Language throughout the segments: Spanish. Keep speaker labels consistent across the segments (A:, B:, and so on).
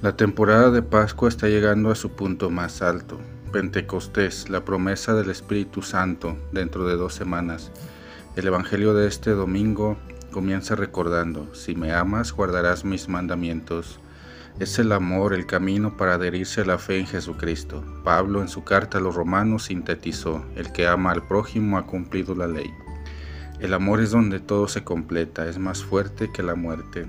A: La temporada de Pascua está llegando a su punto más alto. Pentecostés, la promesa del Espíritu Santo dentro de dos semanas. El Evangelio de este domingo comienza recordando, si me amas, guardarás mis mandamientos. Es el amor el camino para adherirse a la fe en Jesucristo. Pablo en su carta a los romanos sintetizó, el que ama al prójimo ha cumplido la ley. El amor es donde todo se completa, es más fuerte que la muerte.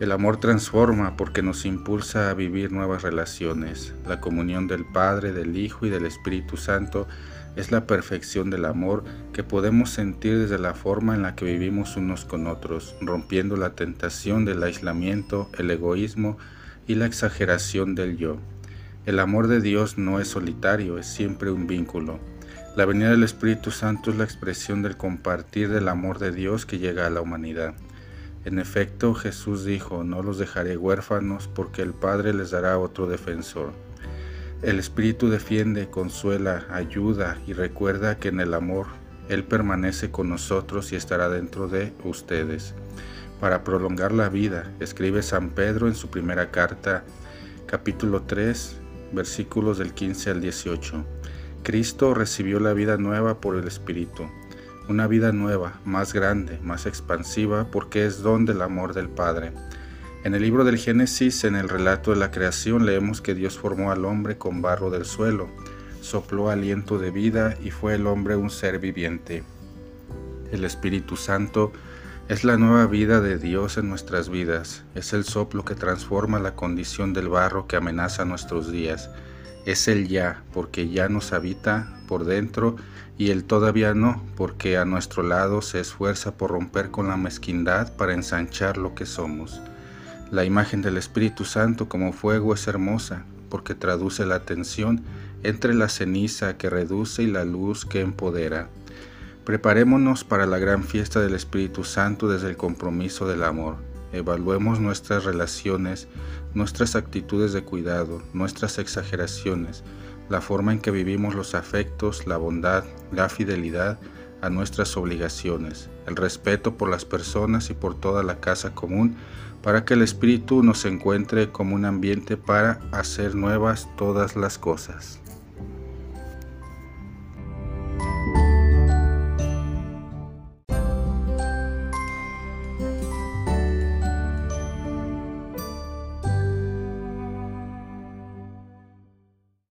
A: El amor transforma porque nos impulsa a vivir nuevas relaciones. La comunión del Padre, del Hijo y del Espíritu Santo es la perfección del amor que podemos sentir desde la forma en la que vivimos unos con otros, rompiendo la tentación del aislamiento, el egoísmo y la exageración del yo. El amor de Dios no es solitario, es siempre un vínculo. La venida del Espíritu Santo es la expresión del compartir del amor de Dios que llega a la humanidad. En efecto, Jesús dijo, no los dejaré huérfanos porque el Padre les dará otro defensor. El Espíritu defiende, consuela, ayuda y recuerda que en el amor Él permanece con nosotros y estará dentro de ustedes. Para prolongar la vida, escribe San Pedro en su primera carta, capítulo 3, versículos del 15 al 18. Cristo recibió la vida nueva por el Espíritu una vida nueva, más grande, más expansiva, porque es don del amor del Padre. En el libro del Génesis, en el relato de la creación, leemos que Dios formó al hombre con barro del suelo, sopló aliento de vida y fue el hombre un ser viviente. El Espíritu Santo es la nueva vida de Dios en nuestras vidas, es el soplo que transforma la condición del barro que amenaza nuestros días es el ya, porque ya nos habita por dentro, y el todavía no, porque a nuestro lado se esfuerza por romper con la mezquindad para ensanchar lo que somos. La imagen del Espíritu Santo como fuego es hermosa, porque traduce la tensión entre la ceniza que reduce y la luz que empodera. Preparémonos para la gran fiesta del Espíritu Santo desde el compromiso del amor. Evaluemos nuestras relaciones, nuestras actitudes de cuidado, nuestras exageraciones, la forma en que vivimos los afectos, la bondad, la fidelidad a nuestras obligaciones, el respeto por las personas y por toda la casa común, para que el Espíritu nos encuentre como un ambiente para hacer nuevas todas las cosas.